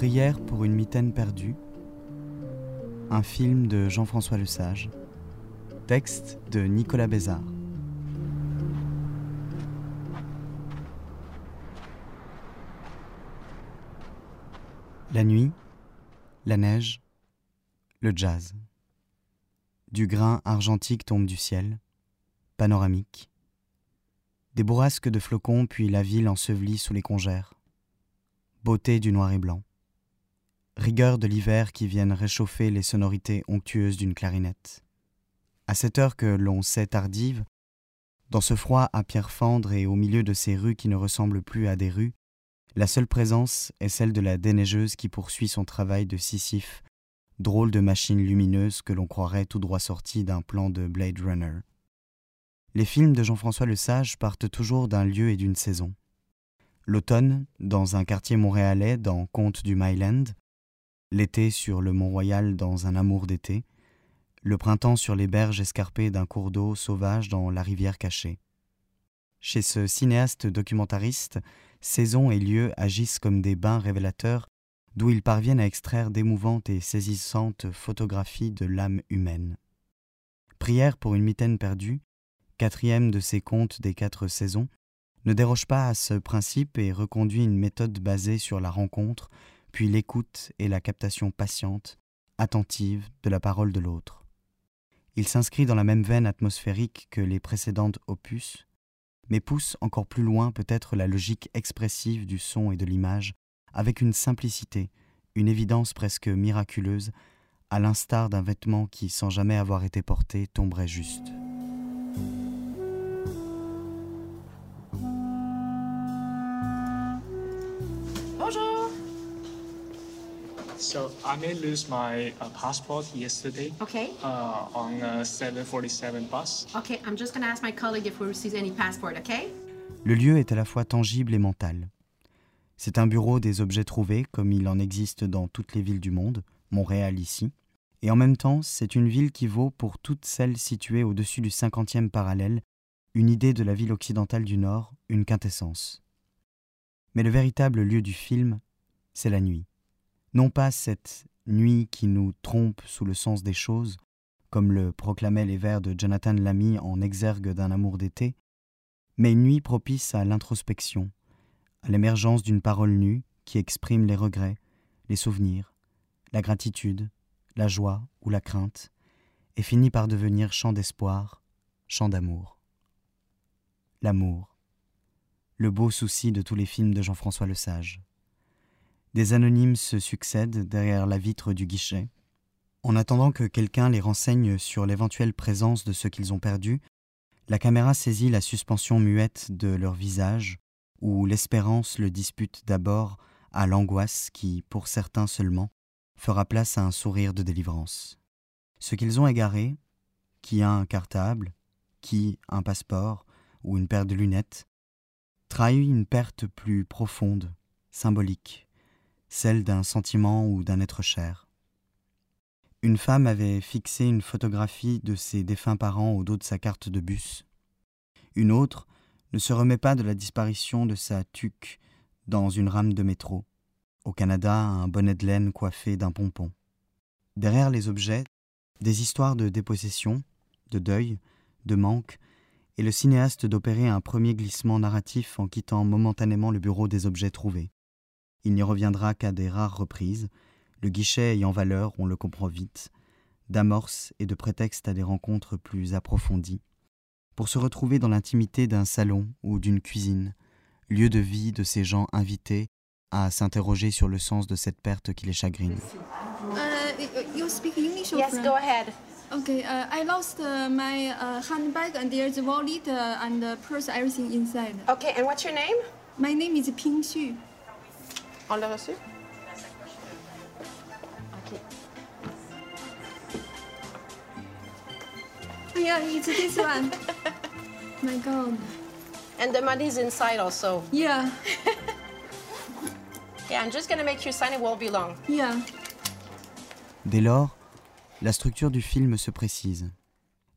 Prière pour une mitaine perdue, un film de Jean-François Lesage, texte de Nicolas Bézard. La nuit, la neige, le jazz. Du grain argentique tombe du ciel, panoramique. Des bourrasques de flocons, puis la ville ensevelie sous les congères. Beauté du noir et blanc. Rigueur de l'hiver qui viennent réchauffer les sonorités onctueuses d'une clarinette. À cette heure que l'on sait tardive, dans ce froid à pierre fendre et au milieu de ces rues qui ne ressemblent plus à des rues, la seule présence est celle de la déneigeuse qui poursuit son travail de Sisyphe, drôle de machine lumineuse que l'on croirait tout droit sortie d'un plan de Blade Runner. Les films de Jean-François Lesage partent toujours d'un lieu et d'une saison. L'automne, dans un quartier montréalais dans Conte du Myland, l'été sur le Mont-Royal dans Un amour d'été, le printemps sur les berges escarpées d'un cours d'eau sauvage dans la rivière cachée. Chez ce cinéaste documentariste, saison et lieu agissent comme des bains révélateurs d'où ils parviennent à extraire d'émouvantes et saisissantes photographies de l'âme humaine. Prière pour une mitaine perdue, quatrième de ces contes des quatre saisons, ne déroge pas à ce principe et reconduit une méthode basée sur la rencontre, puis l'écoute et la captation patiente, attentive de la parole de l'autre. Il s'inscrit dans la même veine atmosphérique que les précédentes opus, mais pousse encore plus loin peut-être la logique expressive du son et de l'image, avec une simplicité, une évidence presque miraculeuse, à l'instar d'un vêtement qui, sans jamais avoir été porté, tomberait juste. Bonjour. So I may lose my uh, passport yesterday Okay. uh, on a 747 bus. Okay, I'm just gonna ask my colleague if we received any passport, okay? Le lieu est à la fois tangible et mental. C'est un bureau des objets trouvés, comme il en existe dans toutes les villes du monde, Montréal ici, et en même temps, c'est une ville qui vaut pour toutes celles situées au-dessus du cinquantième parallèle une idée de la ville occidentale du Nord, une quintessence. Mais le véritable lieu du film, c'est la nuit. Non pas cette nuit qui nous trompe sous le sens des choses, comme le proclamaient les vers de Jonathan Lamy en exergue d'un amour d'été, mais une nuit propice à l'introspection, à l'émergence d'une parole nue qui exprime les regrets, les souvenirs, la gratitude, la joie ou la crainte, et finit par devenir chant d'espoir, chant d'amour. L'amour, le beau souci de tous les films de Jean-François Lesage. Des anonymes se succèdent derrière la vitre du guichet. En attendant que quelqu'un les renseigne sur l'éventuelle présence de ce qu'ils ont perdu, la caméra saisit la suspension muette de leur visage, où l'espérance le dispute d'abord à l'angoisse qui, pour certains seulement, fera place à un sourire de délivrance. Ce qu'ils ont égaré, qui a un cartable, qui un passeport ou une paire de lunettes, trahit une perte plus profonde, symbolique, celle d'un sentiment ou d'un être cher. Une femme avait fixé une photographie de ses défunts parents au dos de sa carte de bus. Une autre ne se remet pas de la disparition de sa tuque dans une rame de métro. Au Canada, un bonnet de laine coiffé d'un pompon. Derrière les objets, des histoires de dépossession, de deuil, de manque, et le cinéaste d'opérer un premier glissement narratif en quittant momentanément le bureau des objets trouvés. Il n'y reviendra qu'à des rares reprises, le guichet ayant valeur, on le comprend vite, d'amorce et de prétexte à des rencontres plus approfondies, pour se retrouver dans l'intimité d'un salon ou d'une cuisine, lieu de vie de ces gens invités à s'interroger sur le sens de cette perte qui les chagrine. Uh, you speak English or Yes, French? go ahead. Okay, uh, I lost uh, my uh, handbag and there's a wallet uh, and the purse, everything inside. Okay, and what's your name? My name is Ping Xu. On l'a reçu? Okay. Yeah, it's this one. my God. And the money's inside also. Yeah, Yeah, I'm just gonna make you sign it won't be long. yeah. Dès lors, la structure du film se précise.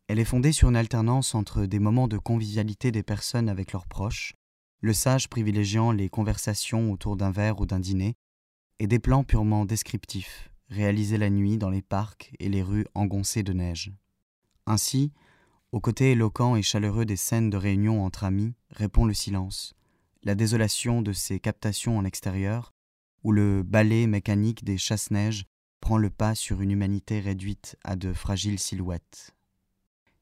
Elle est fondée sur une alternance entre des moments de convivialité des personnes avec leurs proches, le sage privilégiant les conversations autour d'un verre ou d'un dîner, et des plans purement descriptifs, réalisés la nuit dans les parcs et les rues engoncées de neige. Ainsi, au côté éloquent et chaleureux des scènes de réunion entre amis répond le silence, la désolation de ces captations en extérieur, où le balai mécanique des chasse-neige prend le pas sur une humanité réduite à de fragiles silhouettes.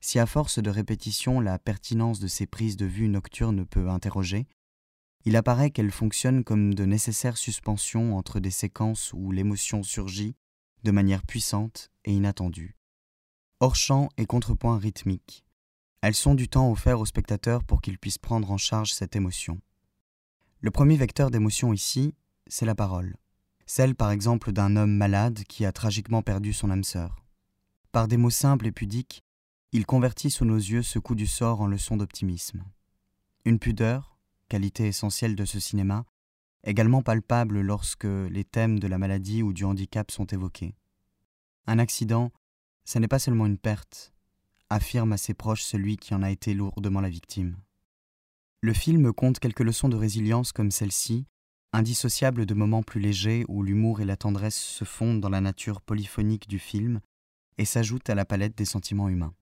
Si à force de répétition la pertinence de ces prises de vue nocturnes peut interroger, il apparaît qu'elles fonctionnent comme de nécessaires suspensions entre des séquences où l'émotion surgit de manière puissante et inattendue. Hors champ et contrepoint rythmique, elles sont du temps offert au spectateur pour qu'il puisse prendre en charge cette émotion. Le premier vecteur d'émotion ici, c'est la parole, celle par exemple d'un homme malade qui a tragiquement perdu son âme sœur. Par des mots simples et pudiques, il convertit sous nos yeux ce coup du sort en leçon d'optimisme. Une pudeur, qualité essentielle de ce cinéma, également palpable lorsque les thèmes de la maladie ou du handicap sont évoqués. Un accident, ce n'est pas seulement une perte, affirme à ses proches celui qui en a été lourdement la victime. Le film compte quelques leçons de résilience comme celle-ci, indissociables de moments plus légers où l'humour et la tendresse se fondent dans la nature polyphonique du film et s'ajoutent à la palette des sentiments humains.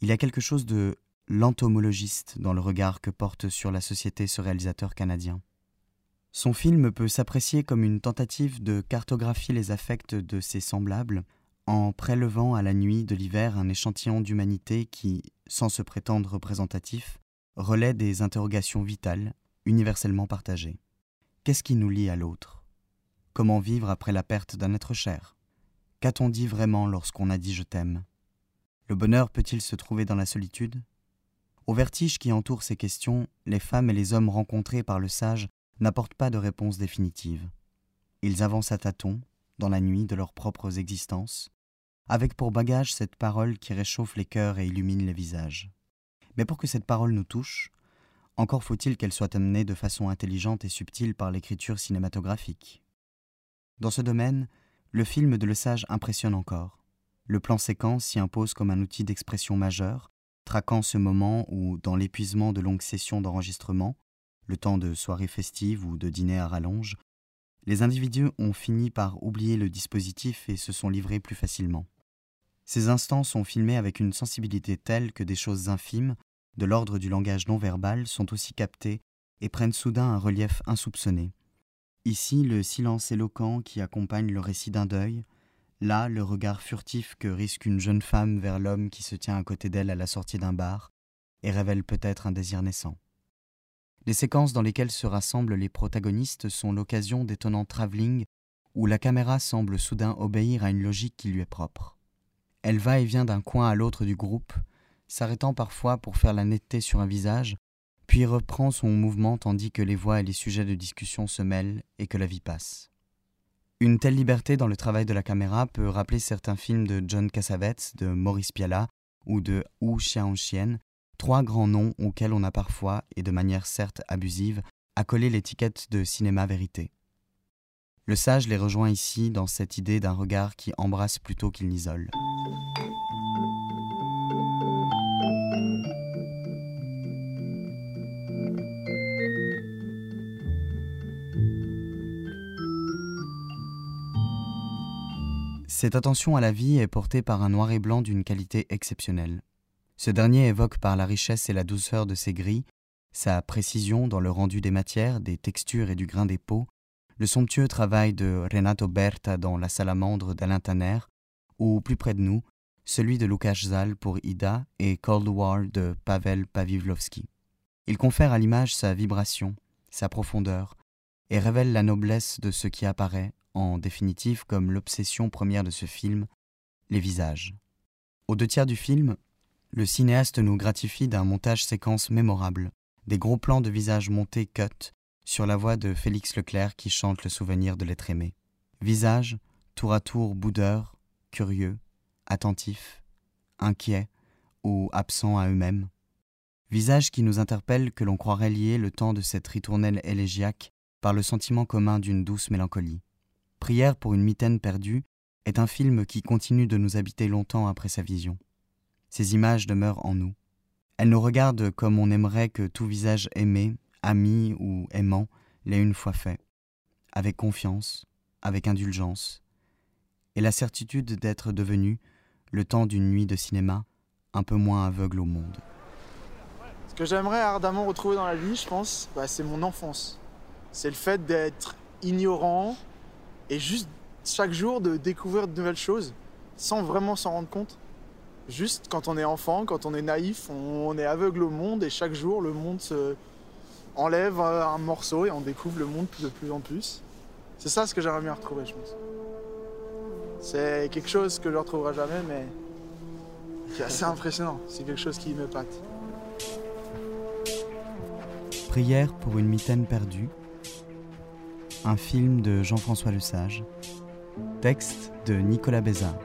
Il y a quelque chose de l'entomologiste dans le regard que porte sur la société ce réalisateur canadien. Son film peut s'apprécier comme une tentative de cartographier les affects de ses semblables en prélevant à la nuit de l'hiver un échantillon d'humanité qui, sans se prétendre représentatif, relaie des interrogations vitales, universellement partagées. Qu'est-ce qui nous lie à l'autre? Comment vivre après la perte d'un être cher? Qu'a-t-on dit vraiment lorsqu'on a dit je t'aime? Le bonheur peut-il se trouver dans la solitude? Au vertige qui entoure ces questions, les femmes et les hommes rencontrés par le sage n'apportent pas de réponse définitive. Ils avancent à tâtons, dans la nuit de leurs propres existences, avec pour bagage cette parole qui réchauffe les cœurs et illumine les visages. Mais pour que cette parole nous touche, encore faut-il qu'elle soit amenée de façon intelligente et subtile par l'écriture cinématographique. Dans ce domaine, le film de Le Sage impressionne encore. Le plan séquence s'y impose comme un outil d'expression majeur, traquant ce moment où, dans l'épuisement de longues sessions d'enregistrement, le temps de soirées festives ou de dîner à rallonge, les individus ont fini par oublier le dispositif et se sont livrés plus facilement. Ces instants sont filmés avec une sensibilité telle que des choses infimes, de l'ordre du langage non verbal, sont aussi captées et prennent soudain un relief insoupçonné. Ici, le silence éloquent qui accompagne le récit d'un deuil, là, le regard furtif que risque une jeune femme vers l'homme qui se tient à côté d'elle à la sortie d'un bar et révèle peut-être un désir naissant. Les séquences dans lesquelles se rassemblent les protagonistes sont l'occasion d'étonnants travelling où la caméra semble soudain obéir à une logique qui lui est propre. Elle va et vient d'un coin à l'autre du groupe, s'arrêtant parfois pour faire la netteté sur un visage, puis reprend son mouvement tandis que les voix et les sujets de discussion se mêlent et que la vie passe. Une telle liberté dans le travail de la caméra peut rappeler certains films de John Cassavetes, de Maurice Pialat ou de Wu Xiaoxian, trois grands noms auxquels on a parfois, et de manière certes abusive, accolé l'étiquette de cinéma vérité. Le sage les rejoint ici dans cette idée d'un regard qui embrasse plutôt qu'il n'isole. Cette attention à la vie est portée par un noir et blanc d'une qualité exceptionnelle. Ce dernier évoque par la richesse et la douceur de ses gris, sa précision dans le rendu des matières, des textures et du grain des peaux, le somptueux travail de Renato Berta dans La salamandre d'Alain Tanner, ou plus près de nous, celui de Lukács Zal pour Ida et Cold War de Pavel Pavlovski. Il confère à l'image sa vibration, sa profondeur, et révèle la noblesse de ce qui apparaît, en définitive comme l'obsession première de ce film, les visages. Aux deux tiers du film, le cinéaste nous gratifie d'un montage séquence mémorable, des gros plans de visages montés cut, sur la voix de Félix Leclerc qui chante le souvenir de l'être aimé. Visage, tour à tour boudeur, curieux, attentif, inquiet ou absent à eux-mêmes. Visage qui nous interpelle que l'on croirait lier le temps de cette ritournelle élégiaque par le sentiment commun d'une douce mélancolie. Prière pour une mitaine perdue est un film qui continue de nous habiter longtemps après sa vision. Ces images demeurent en nous. Elles nous regardent comme on aimerait que tout visage aimé ami ou aimant l'ait une fois fait, avec confiance, avec indulgence, et la certitude d'être devenu, le temps d'une nuit de cinéma, un peu moins aveugle au monde. Ce que j'aimerais ardemment retrouver dans la vie, je pense, bah, c'est mon enfance. C'est le fait d'être ignorant et juste chaque jour de découvrir de nouvelles choses sans vraiment s'en rendre compte. Juste quand on est enfant, quand on est naïf, on est aveugle au monde et chaque jour le monde se enlève un morceau et on découvre le monde de plus en plus. C'est ça ce que j'aimerais bien retrouver, je pense. C'est quelque chose que je ne retrouverai jamais, mais qui est assez impressionnant. C'est quelque chose qui m'épate. Prière pour une mitaine perdue. Un film de Jean-François Lesage. Texte de Nicolas Bézard.